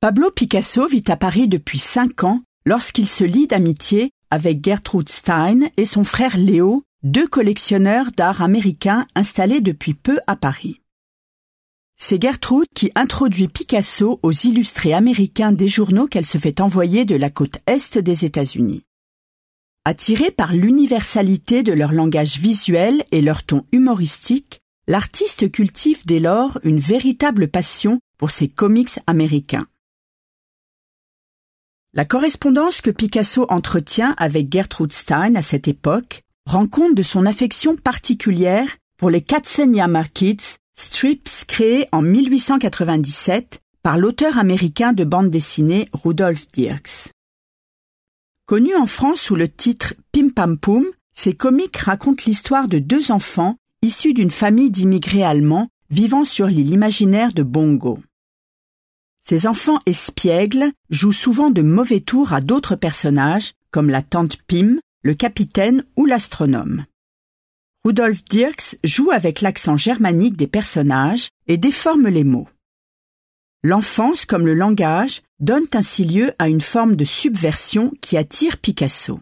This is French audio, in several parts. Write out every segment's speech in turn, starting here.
Pablo Picasso vit à Paris depuis cinq ans lorsqu'il se lie d'amitié avec Gertrude Stein et son frère Léo, deux collectionneurs d'art américains installés depuis peu à Paris. C'est Gertrude qui introduit Picasso aux illustrés américains des journaux qu'elle se fait envoyer de la côte est des États-Unis. Attirée par l'universalité de leur langage visuel et leur ton humoristique, l'artiste cultive dès lors une véritable passion pour ses comics américains. La correspondance que Picasso entretient avec Gertrude Stein à cette époque rend compte de son affection particulière pour les Katzenjammer Kids, strips créés en 1897 par l'auteur américain de bande dessinée Rudolf Dirks. Connu en France sous le titre Pim Pam Poum, ces comics racontent l'histoire de deux enfants issus d'une famille d'immigrés allemands vivant sur l'île imaginaire de Bongo. Ces enfants espiègles jouent souvent de mauvais tours à d'autres personnages, comme la tante Pim, le capitaine ou l'astronome. Rudolf Dirks joue avec l'accent germanique des personnages et déforme les mots. L'enfance comme le langage donnent ainsi lieu à une forme de subversion qui attire Picasso.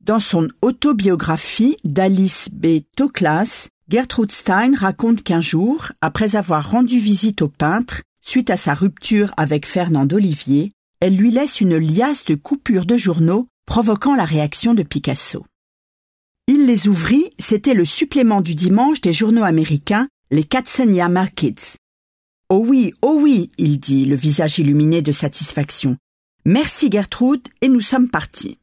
Dans son autobiographie d'Alice B. Toklas, Gertrude Stein raconte qu'un jour, après avoir rendu visite au peintre, suite à sa rupture avec Fernand Olivier, elle lui laisse une liasse de coupures de journaux provoquant la réaction de Picasso. Il les ouvrit, c'était le supplément du dimanche des journaux américains, les Katzenjammer Kids. Oh oui, oh oui, il dit, le visage illuminé de satisfaction. Merci Gertrude, et nous sommes partis.